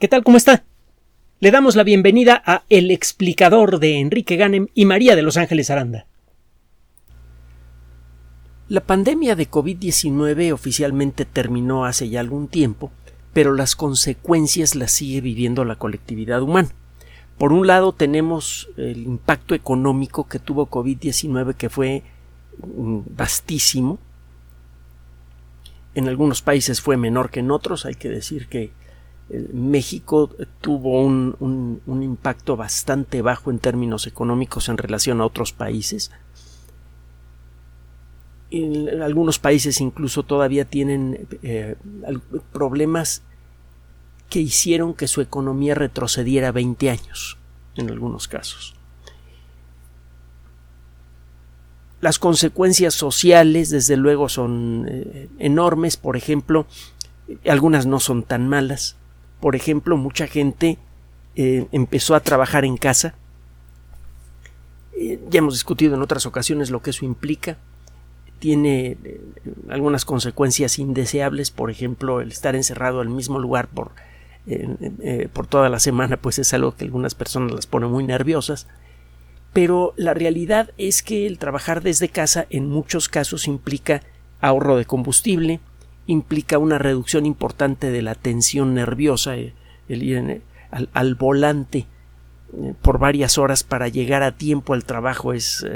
¿Qué tal? ¿Cómo está? Le damos la bienvenida a El explicador de Enrique Ganem y María de Los Ángeles Aranda. La pandemia de COVID-19 oficialmente terminó hace ya algún tiempo, pero las consecuencias las sigue viviendo la colectividad humana. Por un lado tenemos el impacto económico que tuvo COVID-19 que fue vastísimo. En algunos países fue menor que en otros. Hay que decir que México tuvo un, impacto bastante bajo en términos económicos en relación a otros países. Algunos países incluso todavía tienen eh, problemas que hicieron que su economía retrocediera 20 años, en algunos casos. Las consecuencias sociales, desde luego, son eh, enormes. Por ejemplo, algunas no son tan malas. Por ejemplo, mucha gente eh, empezó a trabajar en casa. Eh, ya hemos discutido en otras ocasiones lo que eso implica. Tiene algunas consecuencias indeseables, por ejemplo, el estar encerrado en el mismo lugar por eh, por toda la semana, pues es algo que algunas personas las pone muy nerviosas. Pero la realidad es que el trabajar desde casa en muchos casos implica ahorro de combustible, implica una reducción importante de la tensión nerviosa, eh, el ir al, volante eh, por varias horas para llegar a tiempo al trabajo es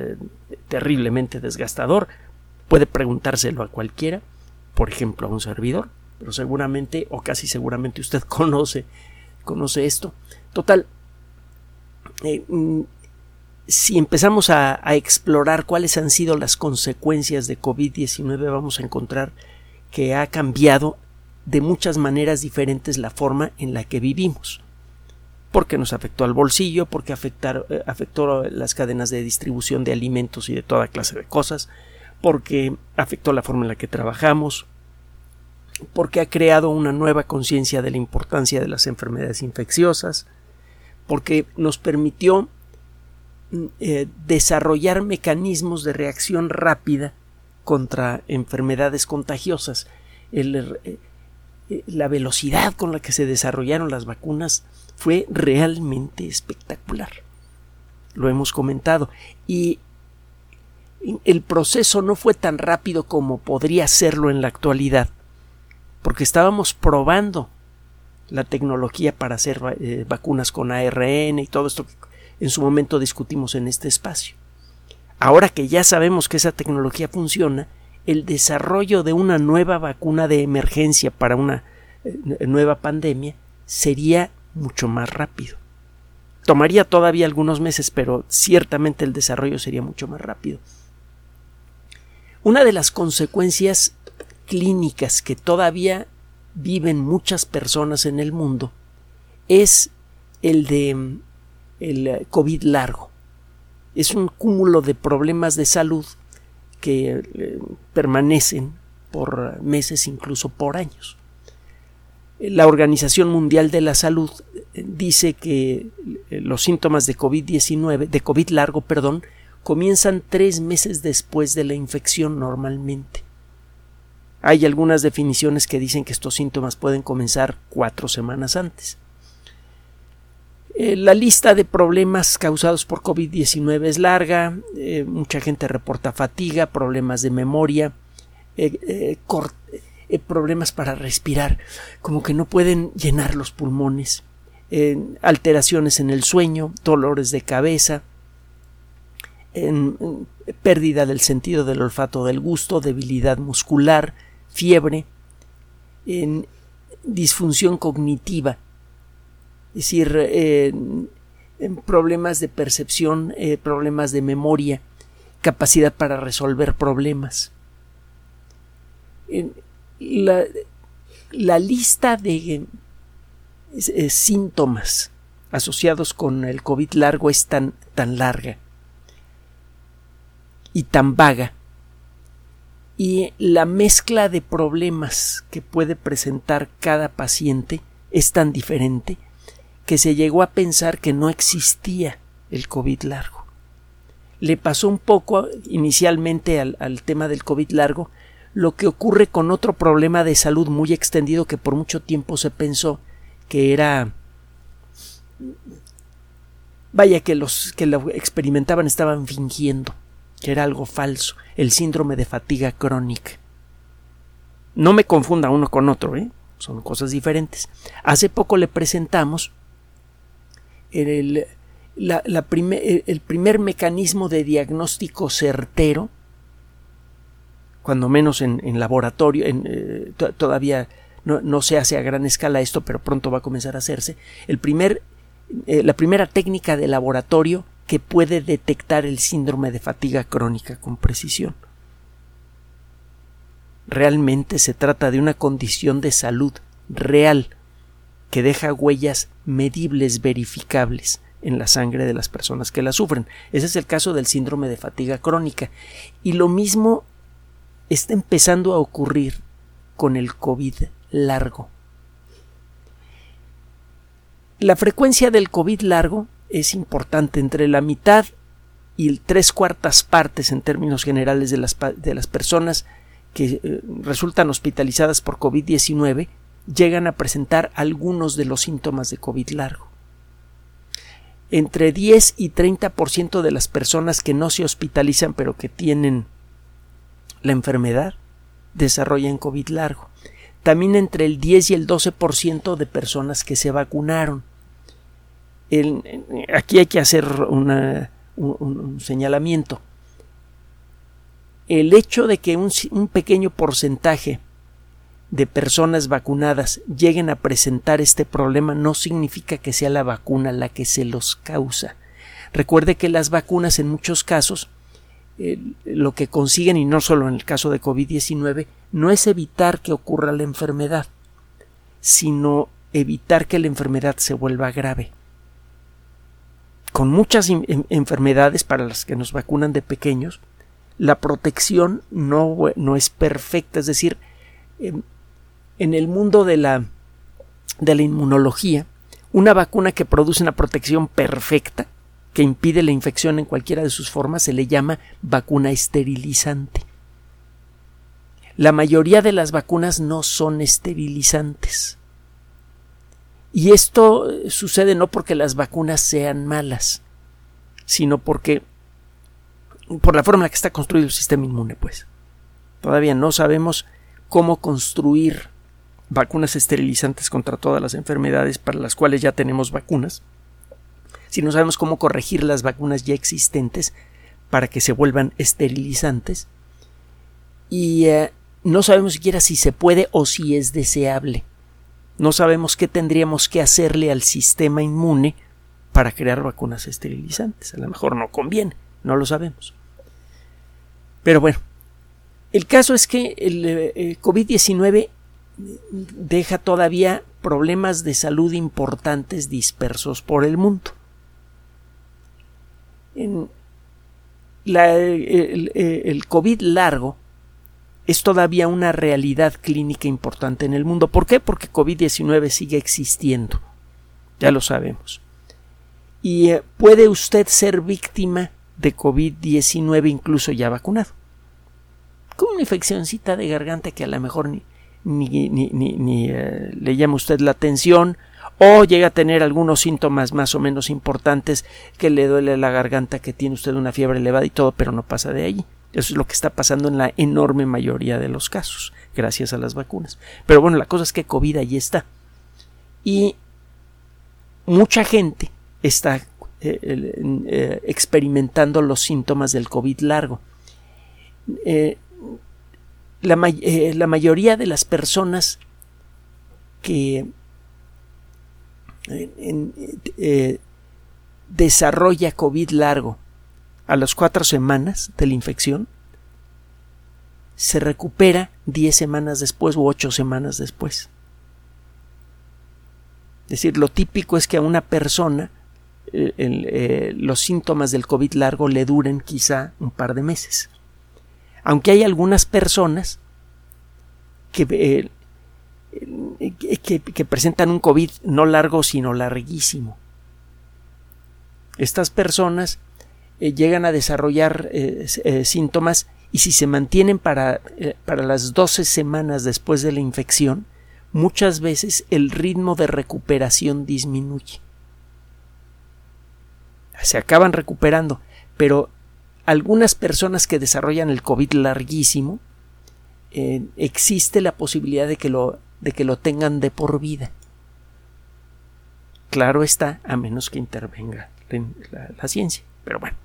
terriblemente desgastador. Puede preguntárselo a cualquiera, por ejemplo a un servidor pero seguramente o casi seguramente usted conoce, conoce esto. Total, eh, mm, si empezamos a, explorar cuáles han sido las consecuencias de COVID-19, vamos a encontrar que ha cambiado de muchas maneras diferentes la forma en la que vivimos. Porque nos afectó al bolsillo, porque eh, afectó las cadenas de distribución de alimentos y de toda clase de cosas, porque afectó la forma en la que trabajamos, porque ha creado una nueva conciencia de la importancia de las enfermedades infecciosas, porque nos permitió mm, eh, desarrollar mecanismos de reacción rápida contra enfermedades contagiosas. Eh, eh, la velocidad con la que se desarrollaron las vacunas fue realmente espectacular. Lo hemos comentado. Y el proceso no fue tan rápido como podría serlo en la actualidad porque estábamos probando la tecnología para hacer eh, vacunas con ARN y todo esto que en su momento discutimos en este espacio. Ahora que ya sabemos que esa tecnología funciona, el desarrollo de una nueva vacuna de emergencia para una eh, nueva pandemia sería mucho más rápido. Tomaría todavía algunos meses, pero ciertamente el desarrollo sería mucho más rápido. Una de las consecuencias clínicas que todavía viven muchas personas en el mundo es el de el COVID largo. Es un cúmulo de problemas de salud que eh, permanecen por meses, incluso por años. La Organización Mundial de la Salud eh, dice que eh, los síntomas de COVID-19, de COVID largo, perdón, comienzan tres meses después de la infección normalmente. Hay algunas definiciones que dicen que estos síntomas pueden comenzar cuatro semanas antes. Eh, la lista de problemas causados por COVID-19 es larga, eh, mucha gente reporta fatiga, problemas de memoria, eh, problemas para respirar, como que no pueden llenar los pulmones, alteraciones en el sueño, dolores de cabeza, pérdida del sentido del olfato del gusto, debilidad muscular, fiebre, disfunción cognitiva, es decir, en problemas de percepción, eh, problemas de memoria, capacidad para resolver problemas. La, lista de eh, síntomas asociados con el COVID largo es tan, tan larga y tan vaga y la mezcla de problemas que puede presentar cada paciente es tan diferente que se llegó a pensar que no existía el COVID largo. Le pasó un poco inicialmente al, tema del COVID largo lo que ocurre con otro problema de salud muy extendido que por mucho tiempo se pensó que era vaya que los que lo experimentaban estaban fingiendo, que era algo falso, el síndrome de fatiga crónica. No me confunda uno con otro, ¿eh? son cosas diferentes. Hace poco le presentamos el, el primer mecanismo de diagnóstico certero, cuando menos en, laboratorio, eh, todavía no, se hace a gran escala esto, pero pronto va a comenzar a hacerse. El primer, eh, la primera técnica de laboratorio que puede detectar el síndrome de fatiga crónica con precisión. Realmente se trata de una condición de salud real que deja huellas medibles, verificables en la sangre de las personas que la sufren. Ese es el caso del síndrome de fatiga crónica. Y lo mismo está empezando a ocurrir con el COVID largo. La frecuencia del COVID largo es importante entre la mitad y tres cuartas partes en términos generales de las, de las personas que eh, resultan hospitalizadas por COVID-19 llegan a presentar algunos de los síntomas de COVID largo. Entre 10 y 30% de las personas que no se hospitalizan pero que tienen la enfermedad desarrollan COVID largo. También entre el 10 y el 12% de personas que se vacunaron. aquí hay que hacer un, señalamiento. El hecho de que un pequeño porcentaje de personas vacunadas lleguen a presentar este problema no significa que sea la vacuna la que se los causa. Recuerde que las vacunas en muchos casos eh, lo que consiguen, y no solo en el caso de COVID-19, no es evitar que ocurra la enfermedad, sino evitar que la enfermedad se vuelva grave. Con muchas enfermedades para las que nos vacunan de pequeños, la protección no, no es perfecta, es decir, em, en el mundo de la, de la inmunología, una vacuna que produce una protección perfecta, que impide la infección en cualquiera de sus formas, se le llama vacuna esterilizante. La mayoría de las vacunas no son esterilizantes. Y esto sucede no porque las vacunas sean malas, sino porque por la forma en la que está construido el sistema inmune, pues. Todavía no sabemos cómo construir vacunas esterilizantes contra todas las enfermedades para las cuales ya tenemos vacunas, si no sabemos cómo corregir las vacunas ya existentes para que se vuelvan esterilizantes, y eh, no sabemos siquiera si se puede o si es deseable. No sabemos qué tendríamos que hacerle al sistema inmune para crear vacunas esterilizantes. A lo mejor no conviene, no lo sabemos. Pero bueno, el caso es que el, el eh, COVID-19 deja todavía problemas de salud importantes dispersos por el mundo. el, el, COVID largo es todavía una realidad clínica importante en el mundo. ¿Por qué? Porque COVID-19 sigue existiendo. Ya lo sabemos. Y eh, puede usted ser víctima de COVID-19 incluso ya vacunado. Con una infeccióncita de garganta que a lo mejor ni, ni, eh, le llama usted la atención o llega a tener algunos síntomas más o menos importantes que le duele la garganta, que tiene usted una fiebre elevada y todo, pero no pasa de ahí. Eso es lo que está pasando en la enorme mayoría de los casos, gracias a las vacunas. Pero bueno, la cosa es que COVID ahí está. Y mucha gente está eh, eh, experimentando los síntomas del COVID largo. La, mayoría de las personas que eh, desarrolla COVID largo a las cuatro semanas de la infección se recupera diez semanas después u ocho semanas después. Es decir, lo típico es que a una persona eh, los síntomas del COVID largo le duren quizá un par de meses aunque hay algunas personas que, eh, que, presentan un COVID no largo sino larguísimo. Estas personas eh, llegan a desarrollar eh, síntomas y si se mantienen para, para las 12 semanas después de la infección, muchas veces el ritmo de recuperación disminuye. Se acaban recuperando, pero algunas personas que desarrollan el COVID larguísimo, eh, existe la posibilidad de que, lo, de que lo tengan de por vida. Claro está, a menos que intervenga la ciencia. Pero bueno,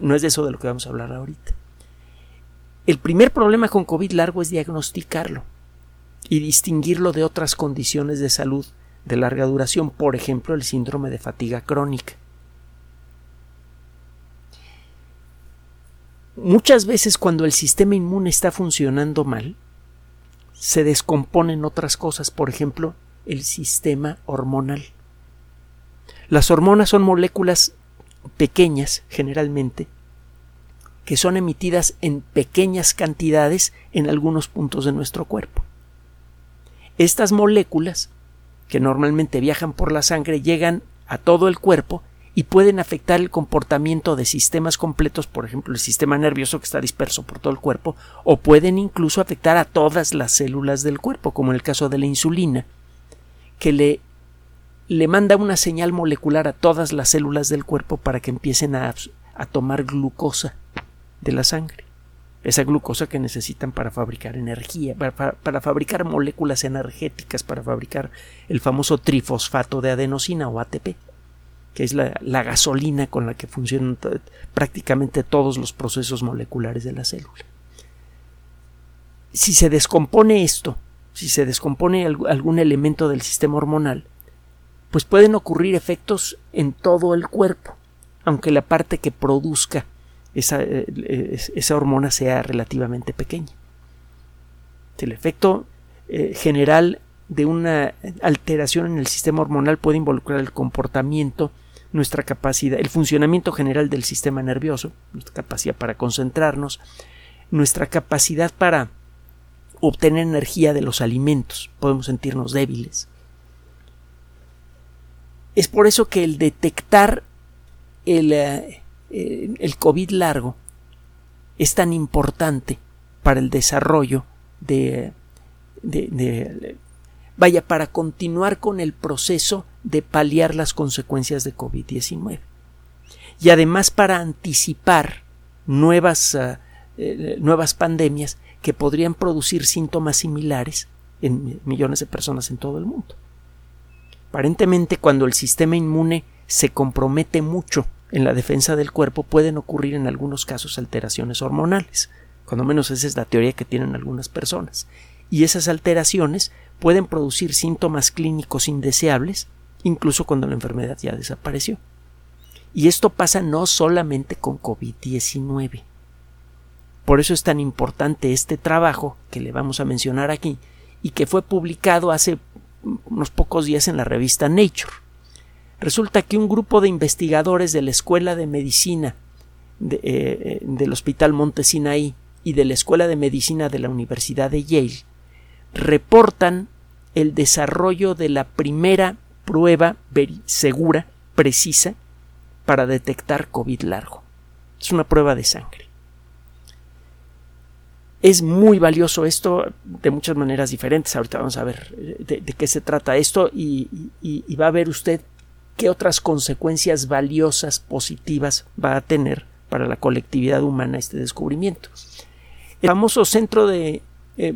no es de eso de lo que vamos a hablar ahorita. El primer problema con COVID largo es diagnosticarlo y distinguirlo de otras condiciones de salud de larga duración, por ejemplo, el síndrome de fatiga crónica. Muchas veces cuando el sistema inmune está funcionando mal, se descomponen otras cosas, por ejemplo, el sistema hormonal. Las hormonas son moléculas pequeñas, generalmente, que son emitidas en pequeñas cantidades en algunos puntos de nuestro cuerpo. Estas moléculas, que normalmente viajan por la sangre, llegan a todo el cuerpo y pueden afectar el comportamiento de sistemas completos, por ejemplo el sistema nervioso que está disperso por todo el cuerpo, o pueden incluso afectar a todas las células del cuerpo, como en el caso de la insulina, que le, le manda una señal molecular a todas las células del cuerpo para que empiecen a, a tomar glucosa de la sangre. Esa glucosa que necesitan para fabricar energía, para, para, fabricar moléculas energéticas, para fabricar el famoso trifosfato de adenosina o ATP que es la, gasolina con la que funcionan prácticamente todos los procesos moleculares de la célula. Si se descompone esto, si se descompone algún elemento del sistema hormonal, pues pueden ocurrir efectos en todo el cuerpo, aunque la parte que produzca esa, eh, esa hormona sea relativamente pequeña. El efecto eh, general de una alteración en el sistema hormonal puede involucrar el comportamiento nuestra capacidad, el funcionamiento general del sistema nervioso, nuestra capacidad para concentrarnos, nuestra capacidad para obtener energía de los alimentos, podemos sentirnos débiles. Es por eso que el detectar el, eh, el COVID largo es tan importante para el desarrollo de, de vaya, para continuar con el proceso de paliar las consecuencias de COVID-19. Y además para anticipar nuevas, ah, eh, nuevas pandemias que podrían producir síntomas similares en millones de personas en todo el mundo. Aparentemente, cuando el sistema inmune se compromete mucho en la defensa del cuerpo, pueden ocurrir en algunos casos alteraciones hormonales. Cuando menos esa es la teoría que tienen algunas personas. Y esas alteraciones pueden producir síntomas clínicos indeseables, incluso cuando la enfermedad ya desapareció. Y esto pasa no solamente con COVID-19. Por eso es tan importante este trabajo que le vamos a mencionar aquí y que fue publicado hace unos pocos días en la revista Nature. Resulta que un grupo de investigadores de la Escuela de Medicina de, eh, del Hospital Monte Sinaí y de la Escuela de Medicina de la Universidad de Yale reportan el desarrollo de la primera prueba segura, precisa, para detectar COVID largo. Es una prueba de sangre. Es muy valioso esto de muchas maneras diferentes. Ahorita vamos a ver eh, de, qué se trata esto y, y va a ver usted qué otras consecuencias valiosas, positivas va a tener para la colectividad humana este descubrimiento. El famoso Centro de eh,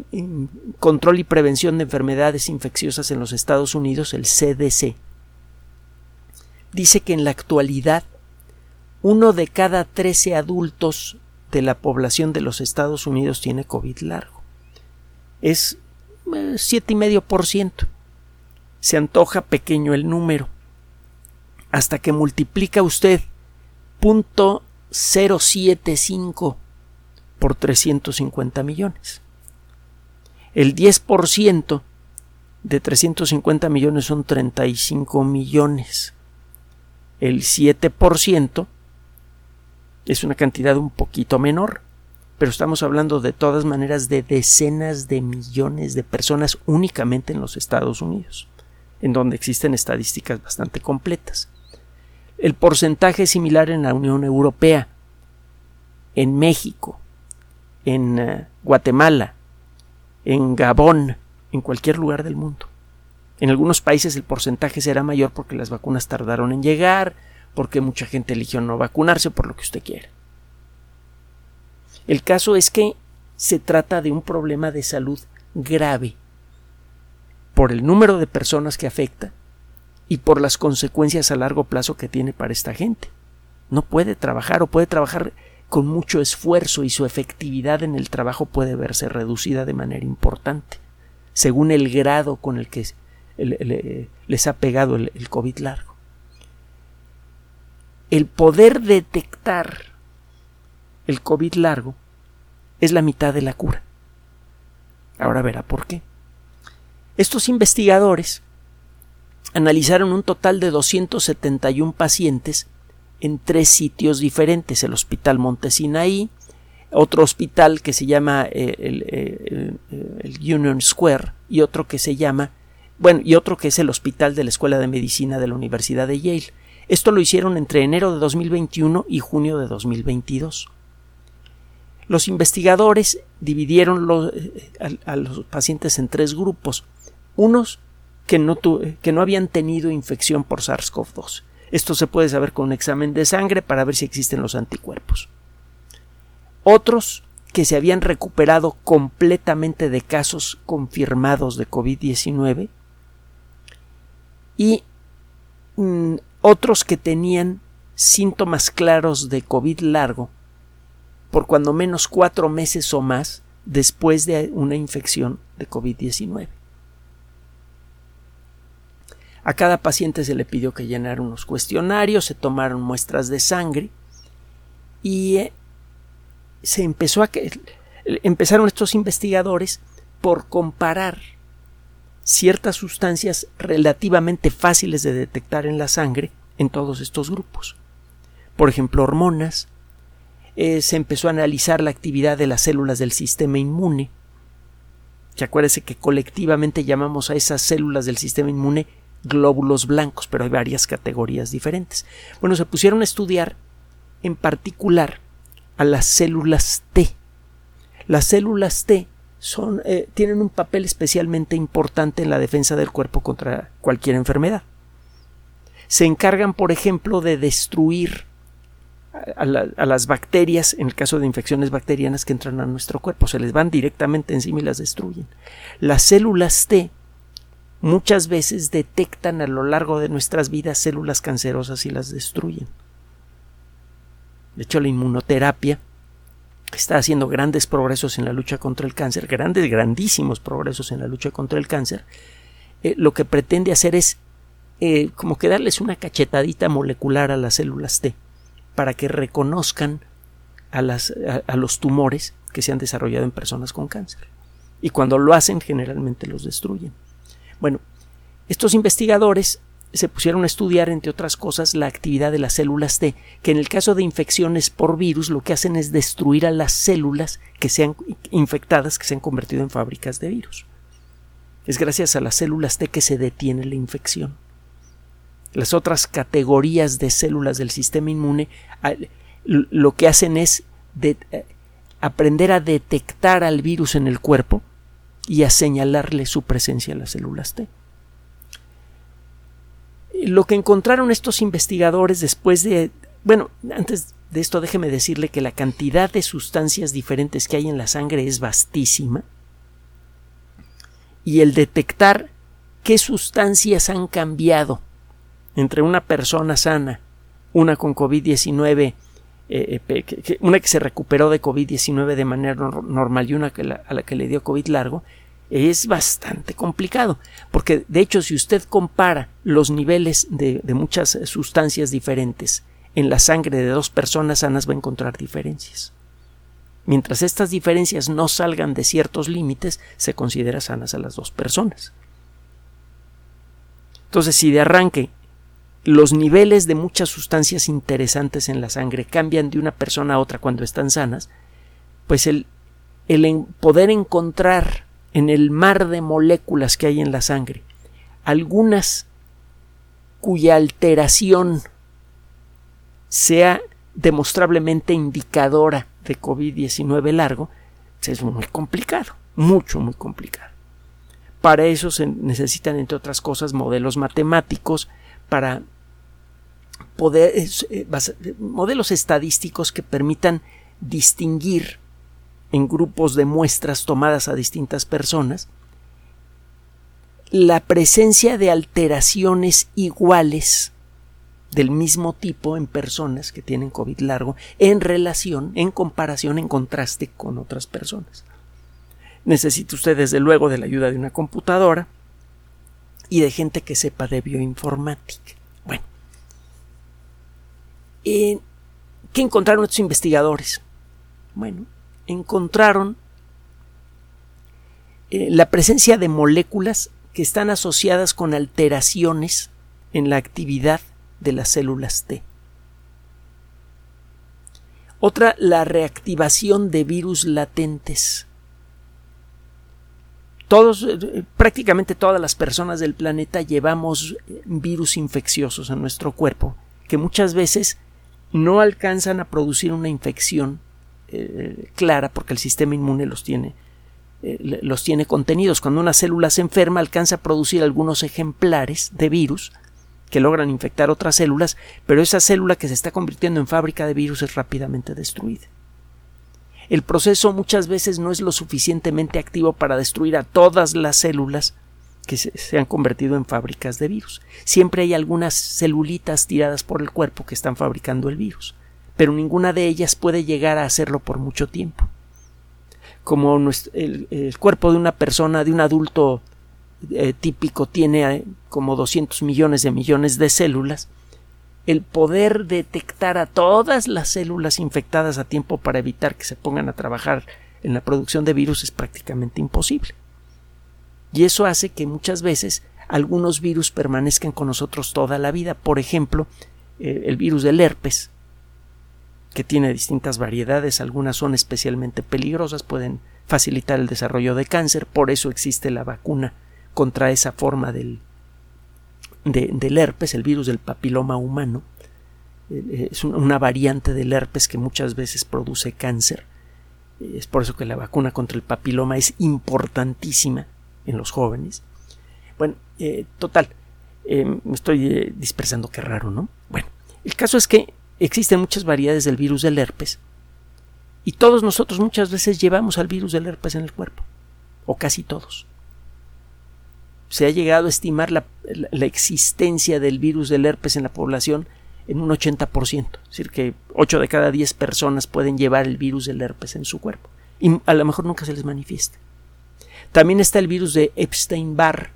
control y Prevención de Enfermedades Infecciosas en los Estados Unidos, el CDC, dice que en la actualidad uno de cada 13 adultos de la población de los Estados Unidos tiene COVID largo. Es eh, siete y medio por ciento. Se antoja pequeño el número. Hasta que multiplica usted punto 075 por 350 millones. El 10% de 350 millones son 35 millones. El 7% es una cantidad un poquito menor, pero estamos hablando de todas maneras de decenas de millones de personas únicamente en los Estados Unidos, en donde existen estadísticas bastante completas. El porcentaje es similar en la Unión Europea, en México, en eh, Guatemala, en Gabón, en cualquier lugar del mundo. En algunos países el porcentaje será mayor porque las vacunas tardaron en llegar, porque mucha gente eligió no vacunarse, por lo que usted quiera. El caso es que se trata de un problema de salud grave por el número de personas que afecta y por las consecuencias a largo plazo que tiene para esta gente. No puede trabajar o puede trabajar con mucho esfuerzo y su efectividad en el trabajo puede verse reducida de manera importante, según el grado con el que les ha pegado el, el COVID largo. El poder detectar el COVID largo es la mitad de la cura. Ahora verá por qué. Estos investigadores analizaron un total de 271 pacientes en tres sitios diferentes, el Hospital Montesinaí, otro hospital que se llama eh, eh, el, Union Square y otro que se llama, bueno, y otro que es el Hospital de la Escuela de Medicina de la Universidad de Yale. Esto lo hicieron entre enero de 2021 y junio de 2022. Los investigadores dividieron eh, a, los pacientes en tres grupos. Unos que no, que no habían tenido infección por SARS-CoV-2 esto se puede saber con un examen de sangre para ver si existen los anticuerpos. Otros que se habían recuperado completamente de casos confirmados de COVID-19 y mm, otros que tenían síntomas claros de COVID largo por cuando menos cuatro meses o más después de una infección de COVID-19. A cada paciente se le pidió que llenara unos cuestionarios, se tomaron muestras de sangre y eh, se empezó a que empezaron estos investigadores por comparar ciertas sustancias relativamente fáciles de detectar en la sangre en todos estos grupos. Por ejemplo, hormonas. Eh, se empezó a analizar la actividad de las células del sistema inmune. Que acuérdese que colectivamente llamamos a esas células del sistema inmune glóbulos blancos, pero hay varias categorías diferentes. Bueno, se pusieron a estudiar en particular a las células T. Las células T eh, tienen un papel especialmente importante en la defensa del cuerpo contra cualquier enfermedad. Se encargan, por ejemplo, de destruir a, las bacterias, en el caso de infecciones bacterianas que entran a nuestro cuerpo, se les van directamente encima y las destruyen. Las células T muchas veces detectan a lo largo de nuestras vidas células cancerosas y las destruyen. De hecho, la inmunoterapia está haciendo grandes progresos en la lucha contra el cáncer, grandes, grandísimos progresos en la lucha contra el cáncer. Eh, lo que pretende hacer es eh, como que darles una cachetadita molecular a las células T para que reconozcan a, los tumores que se han desarrollado en personas con cáncer. Y cuando lo hacen, generalmente los destruyen. Bueno, estos investigadores se pusieron a estudiar, entre otras cosas, la actividad de las células T, que en el caso de infecciones por virus lo que hacen es destruir a las células que sean infectadas, que se han convertido en fábricas de virus. Es gracias a las células T que se detiene la infección. Las otras categorías de células del sistema inmune lo que hacen es eh, aprender a detectar al virus en el cuerpo y a señalarle su presencia en las células T. Lo que encontraron estos investigadores después de... Bueno, antes de esto déjeme decirle que la cantidad de sustancias diferentes que hay en la sangre es vastísima y el detectar qué sustancias han cambiado entre una persona sana, una con COVID-19, eh, eh, una que se recuperó de COVID-19 de manera normal y una a la que le dio COVID largo, es bastante complicado, porque de hecho si usted compara los niveles de, muchas sustancias diferentes en la sangre de dos personas sanas va a encontrar diferencias. Mientras estas diferencias no salgan de ciertos límites, se considera sanas a las dos personas. Entonces, si de arranque los niveles de muchas sustancias interesantes en la sangre cambian de una persona a otra cuando están sanas, pues el, el poder encontrar en el mar de moléculas que hay en la sangre, algunas cuya alteración sea demostrablemente indicadora de COVID-19 largo, pues es muy complicado, mucho, muy complicado. Para eso se necesitan, entre otras cosas, modelos matemáticos para eh, modelos estadísticos que permitan distinguir en grupos de muestras tomadas a distintas personas la presencia de alteraciones iguales del mismo tipo en personas que tienen COVID largo en relación, en comparación, en contraste con otras personas. Necesita usted desde luego de la ayuda de una computadora y de gente que sepa de bioinformática. ¿Qué encontraron estos investigadores? Bueno, encontraron eh, la presencia de moléculas que están asociadas con alteraciones en la actividad de las células T. Otra, la reactivación de virus latentes. Todos, eh, prácticamente todas las personas del planeta llevamos virus infecciosos en nuestro cuerpo que muchas veces no alcanzan a producir una infección eh, clara porque el sistema inmune los tiene eh, los tiene contenidos. Cuando una célula se enferma, alcanza a producir algunos ejemplares de virus que logran infectar otras células, pero esa célula que se está convirtiendo en fábrica de virus es rápidamente destruida. El proceso muchas veces no es lo suficientemente activo para destruir a todas las células que se, han convertido en fábricas de virus. Siempre hay algunas celulitas tiradas por el cuerpo que están fabricando el virus, pero ninguna de ellas puede llegar a hacerlo por mucho tiempo como el, cuerpo de una persona, de un adulto eh, típico, tiene eh, como 200 millones de millones de células, el poder detectar a todas las células infectadas a tiempo para evitar que se pongan a trabajar en la producción de virus es prácticamente imposible. Y eso hace que muchas veces algunos virus permanezcan con nosotros toda la vida. Por ejemplo, eh, el virus del herpes que tiene distintas variedades, algunas son especialmente peligrosas, pueden facilitar el desarrollo de cáncer, por eso existe la vacuna contra esa forma del, del herpes, el virus del papiloma humano. Eh, es una variante del herpes que muchas veces produce cáncer. Es por eso que la vacuna contra el papiloma es importantísima en los jóvenes. Bueno, eh, total, eh, me estoy dispersando, qué raro, ¿no? Bueno, el caso es que existen muchas variedades del virus del herpes y todos nosotros muchas veces llevamos al virus del herpes en el cuerpo, o casi todos. Se ha llegado a estimar la, existencia del virus del herpes en la población en un 80%, es decir, que 8 de cada 10 personas pueden llevar el virus del herpes en su cuerpo y a lo mejor nunca se les manifiesta. También está el virus de Epstein-Barr,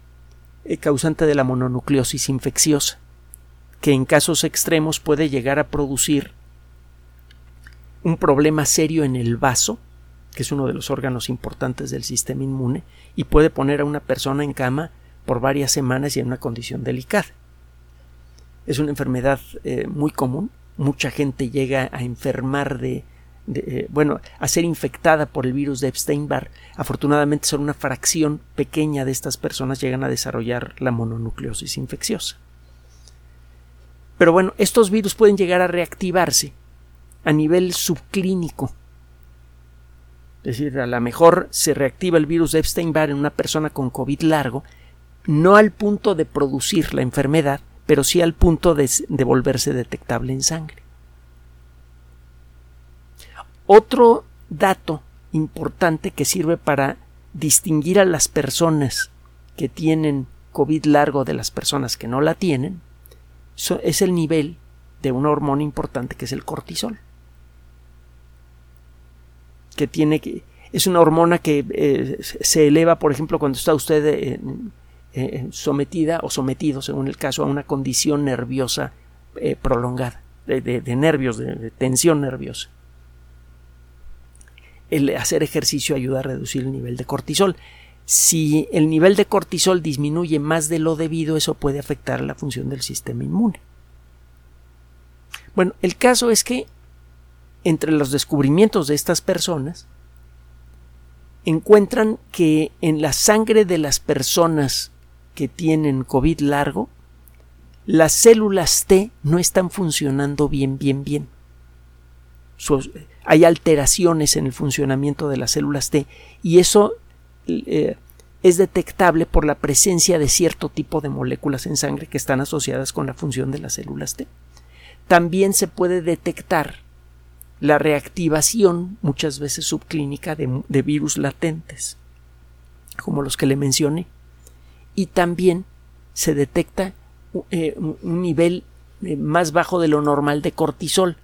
eh, causante de la mononucleosis infecciosa que en casos extremos puede llegar a producir un problema serio en el vaso, que es uno de los órganos importantes del sistema inmune, y puede poner a una persona en cama por varias semanas y en una condición delicada. Es una enfermedad eh, muy común, mucha gente llega a enfermar de, eh, bueno, a ser infectada por el virus de Epstein-Barr. Afortunadamente, solo una fracción pequeña de estas personas llegan a desarrollar la mononucleosis infecciosa. Pero bueno, estos virus pueden llegar a reactivarse a nivel subclínico. Es decir, a lo mejor se reactiva el virus de Epstein-Barr en una persona con COVID largo, no al punto de producir la enfermedad, pero sí al punto de, de volverse detectable en sangre. Otro dato importante que sirve para distinguir a las personas que tienen COVID largo de las personas que no la tienen es el nivel de una hormona importante que es el cortisol. Que tiene que. Es una hormona que eh, se eleva, por ejemplo, cuando está usted eh, eh, sometida o sometido, según el caso, a una condición nerviosa prolongada, de, nervios, de, tensión nerviosa. El hacer ejercicio ayuda a reducir el nivel de cortisol. Si el nivel de cortisol disminuye más de lo debido, eso puede afectar la función del sistema inmune. Bueno, el caso es que entre los descubrimientos de estas personas encuentran que en la sangre de las personas que tienen COVID largo, las células T no están funcionando bien, bien, bien. Hay alteraciones en el funcionamiento de las células T y eso eh, es detectable por la presencia de cierto tipo de moléculas en sangre que están asociadas con la función de las células T. También se puede detectar la reactivación, muchas veces subclínica, de, virus latentes, como los que le mencioné. Y también se detecta eh, un nivel eh, más bajo de lo normal de cortisol.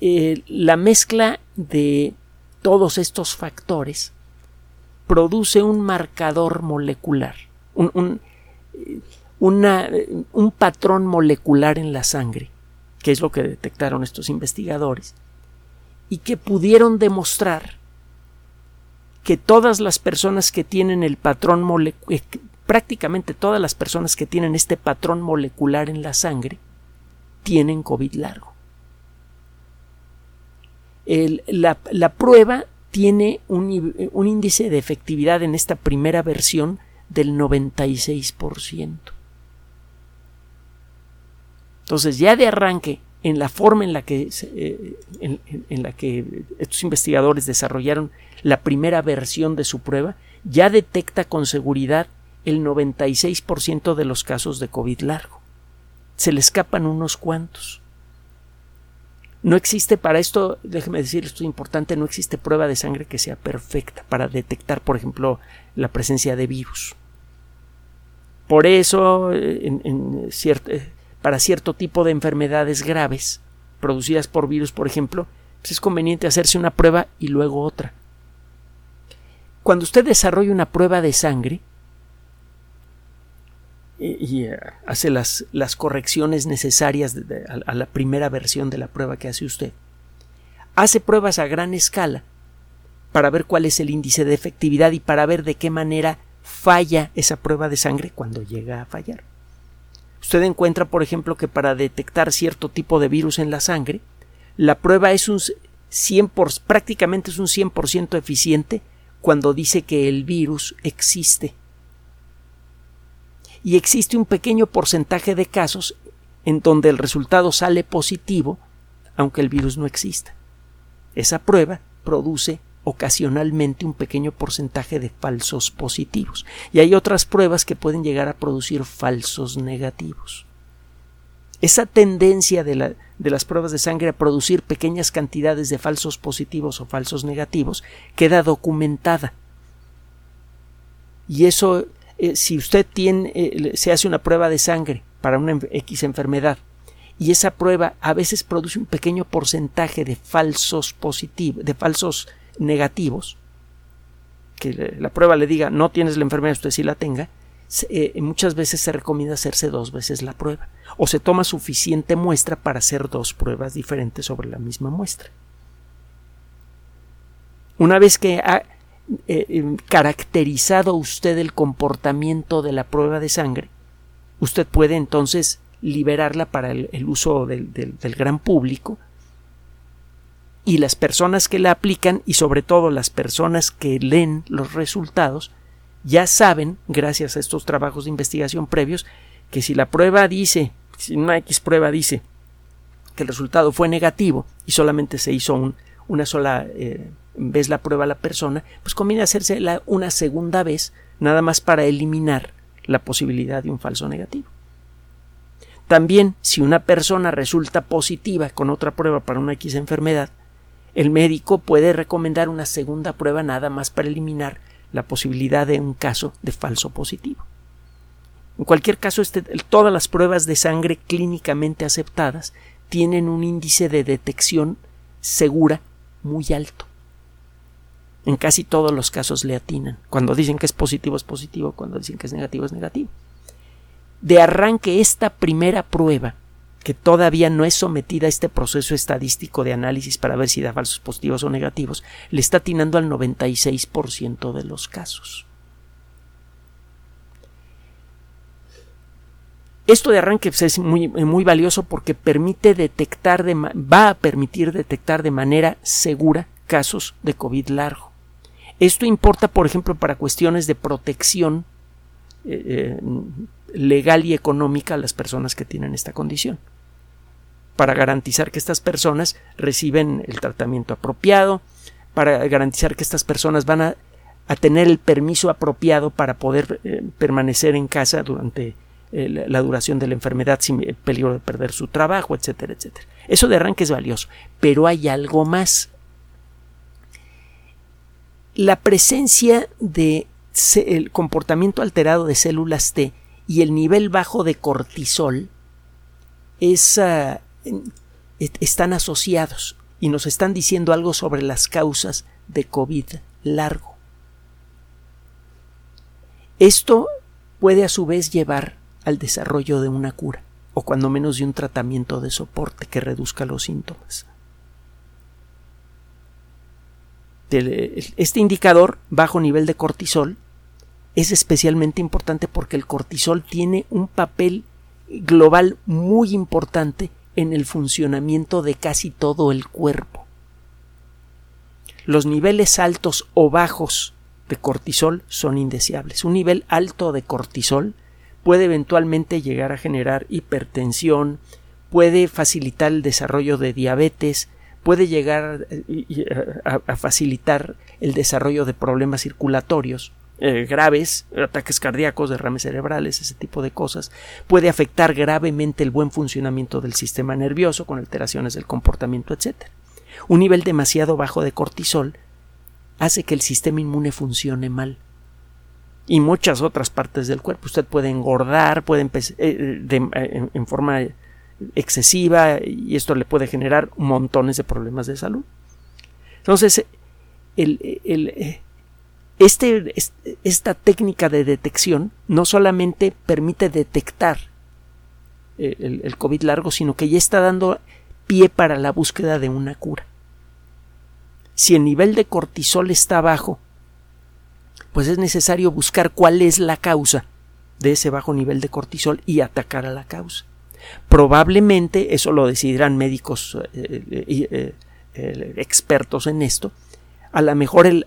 Eh, la mezcla de todos estos factores produce un marcador molecular, un, un patrón molecular en la sangre que es lo que detectaron estos investigadores, y que pudieron demostrar que todas las personas que tienen el patrón molecular, eh, prácticamente todas las personas que tienen este patrón molecular en la sangre, tienen COVID largo. La, prueba tiene un, índice de efectividad en esta primera versión del 96%. Entonces, ya de arranque, en la forma eh, en, la que estos investigadores desarrollaron la primera versión de su prueba, ya detecta con seguridad el 96% de los casos de COVID largo. Se le escapan unos cuantos. No existe para esto, déjeme decir, esto es importante, no existe prueba de sangre que sea perfecta para detectar, por ejemplo, la presencia de virus. Por eso, en cierto, para cierto tipo de enfermedades graves producidas por virus, por ejemplo, pues es conveniente hacerse una prueba y luego otra. Cuando usted desarrolla una prueba de sangre y, eh, hace las, las, correcciones necesarias a la primera versión de la prueba que hace usted, hace pruebas a gran escala para ver cuál es el índice de efectividad y para ver de qué manera falla esa prueba de sangre cuando llega a fallar. Usted encuentra, por ejemplo, que para detectar cierto tipo de virus en la sangre, la prueba es un 100 prácticamente es un 100% eficiente cuando dice que el virus existe. Y existe un pequeño porcentaje de casos en donde el resultado sale positivo, aunque el virus no exista. Esa prueba produce ocasionalmente un pequeño porcentaje de falsos positivos. Y hay otras pruebas que pueden llegar a producir falsos negativos. Esa tendencia de, las pruebas de sangre a producir pequeñas cantidades de falsos positivos o falsos negativos queda documentada. Y eso, eh, si usted tiene, eh, se hace una prueba de sangre para una X enfermedad y esa prueba a veces produce un pequeño porcentaje de falsos positivos, de falsos negativos, que la prueba le diga no tienes la enfermedad, usted sí la tenga, eh, muchas veces se recomienda hacerse dos veces la prueba o se toma suficiente muestra para hacer dos pruebas diferentes sobre la misma muestra. Una vez que eh, em, caracterizado usted el comportamiento de la prueba de sangre, usted puede entonces liberarla para el, uso del gran público y las personas que la aplican y sobre todo las personas que leen los resultados ya saben, gracias a estos trabajos de investigación previos, que si la prueba dice, si una X prueba dice que el resultado fue negativo y solamente se hizo una sola eh, vez la prueba a la persona, pues conviene hacerse una segunda vez nada más para eliminar la posibilidad de un falso negativo. También, si una persona resulta positiva con otra prueba para una X enfermedad, el médico puede recomendar una segunda prueba nada más para eliminar la posibilidad de un caso de falso positivo. En cualquier caso, este, todas las pruebas de sangre clínicamente aceptadas tienen un índice de detección segura muy alto. En casi todos los casos le atinan. Cuando dicen que es positivo es positivo, cuando dicen que es negativo es negativo. De arranque esta primera prueba que todavía no es sometida a este proceso estadístico de análisis para ver si da falsos positivos o negativos, le está atinando al 96% de los casos. Esto de arranque pues, es muy, muy, valioso porque permite detectar de, va a permitir detectar de manera segura casos de COVID largo. Esto importa, por ejemplo, para cuestiones de protección eh, eh, legal y económica a las personas que tienen esta condición para garantizar que estas personas reciben el tratamiento apropiado, para garantizar que estas personas van a tener el permiso apropiado para poder eh, permanecer en casa durante la duración de la enfermedad sin peligro de perder su trabajo, etcétera, etcétera. Eso de arranque es valioso, pero hay algo más. La presencia de el comportamiento alterado de células T y el nivel bajo de cortisol es, ah, están asociados y nos están diciendo algo sobre las causas de COVID largo. Esto puede a su vez llevar al desarrollo de una cura, o cuando menos de un tratamiento de soporte que reduzca los síntomas. Este indicador, bajo nivel de cortisol, es especialmente importante porque el cortisol tiene un papel global muy importante en el funcionamiento de casi todo el cuerpo. Los niveles altos o bajos de cortisol son indeseables. Un nivel alto de cortisol puede eventualmente llegar a generar hipertensión, puede facilitar el desarrollo de diabetes, puede llegar eh, a, facilitar el desarrollo de problemas circulatorios eh, graves, ataques cardíacos, derrames cerebrales, ese tipo de cosas, puede afectar gravemente el buen funcionamiento del sistema nervioso con alteraciones del comportamiento, etc. Un nivel demasiado bajo de cortisol hace que el sistema inmune funcione mal. Y muchas otras partes del cuerpo. Usted puede engordar, puede eh, eh, en forma excesiva y esto le puede generar montones de problemas de salud. Entonces, este, esta técnica de detección no solamente permite detectar el, el COVID largo, sino que ya está dando pie para la búsqueda de una cura si el nivel de cortisol está bajo, pues es necesario buscar cuál es la causa de ese bajo nivel de cortisol y atacar a la causa. Probablemente, eso lo decidirán médicos eh, eh, eh, expertos en esto, a lo mejor el,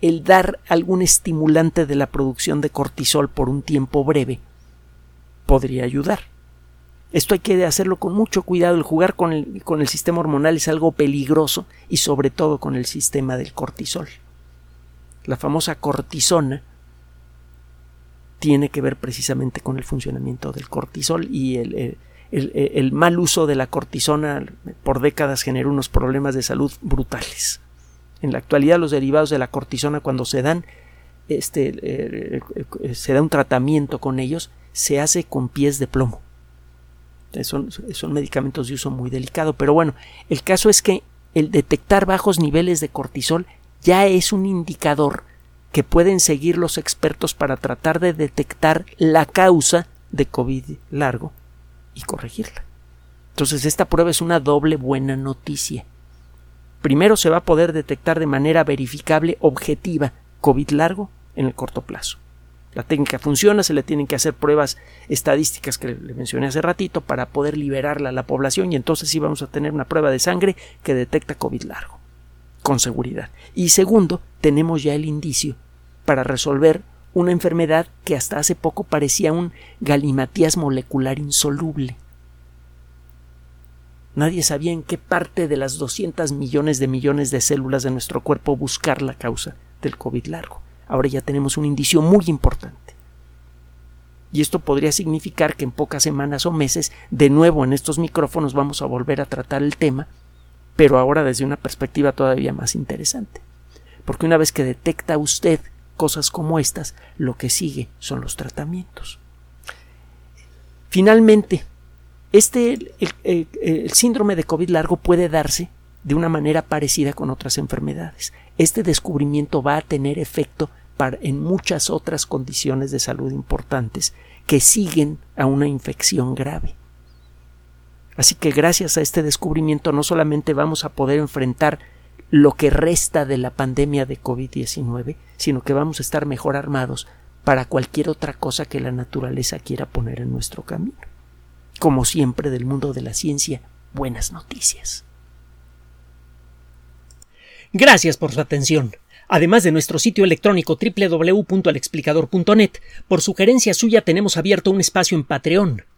el dar algún estimulante de la producción de cortisol por un tiempo breve podría ayudar. Esto hay que hacerlo con mucho cuidado. El jugar con el, con el sistema hormonal es algo peligroso y sobre todo con el sistema del cortisol. La famosa cortisona tiene que ver precisamente con el funcionamiento del cortisol y el, el, mal uso de la cortisona por décadas generó unos problemas de salud brutales. En la actualidad los derivados de la cortisona cuando se dan este, eh, eh, se da un tratamiento con ellos se hace con pies de plomo son medicamentos de uso muy delicado, pero bueno, el caso es que el detectar bajos niveles de cortisol ya es un indicador que pueden seguir los expertos para tratar de detectar la causa de COVID largo y corregirla. Entonces esta prueba es una doble buena noticia. Primero se va a poder detectar de manera verificable, objetiva, COVID largo en el corto plazo. La técnica funciona, se le tienen que hacer pruebas estadísticas que le mencioné hace ratito para poder liberarla a la población y entonces sí vamos a tener una prueba de sangre que detecta COVID largo, con seguridad. Y segundo, tenemos ya el indicio para resolver una enfermedad que hasta hace poco parecía un galimatías molecular insoluble. Nadie sabía en qué parte de las 200 millones de millones de células de nuestro cuerpo buscar la causa del COVID largo. Ahora ya tenemos un indicio muy importante. Y esto podría significar que en pocas semanas o meses, de nuevo en estos micrófonos vamos a volver a tratar el tema, pero ahora desde una perspectiva todavía más interesante. Porque una vez que detecta usted cosas como estas, lo que sigue son los tratamientos. Finalmente, este, el, síndrome de COVID largo puede darse de una manera parecida con otras enfermedades. Este descubrimiento va a tener efecto en muchas otras condiciones de salud importantes que siguen a una infección grave. Así que gracias a este descubrimiento no solamente vamos a poder enfrentar lo que resta de la pandemia de COVID-19, sino que vamos a estar mejor armados para cualquier otra cosa que la naturaleza quiera poner en nuestro camino. Como siempre del mundo de la ciencia, buenas noticias. Gracias por su atención. Además de nuestro sitio electrónico www.alexplicador.net, por sugerencia suya tenemos abierto un espacio en Patreon,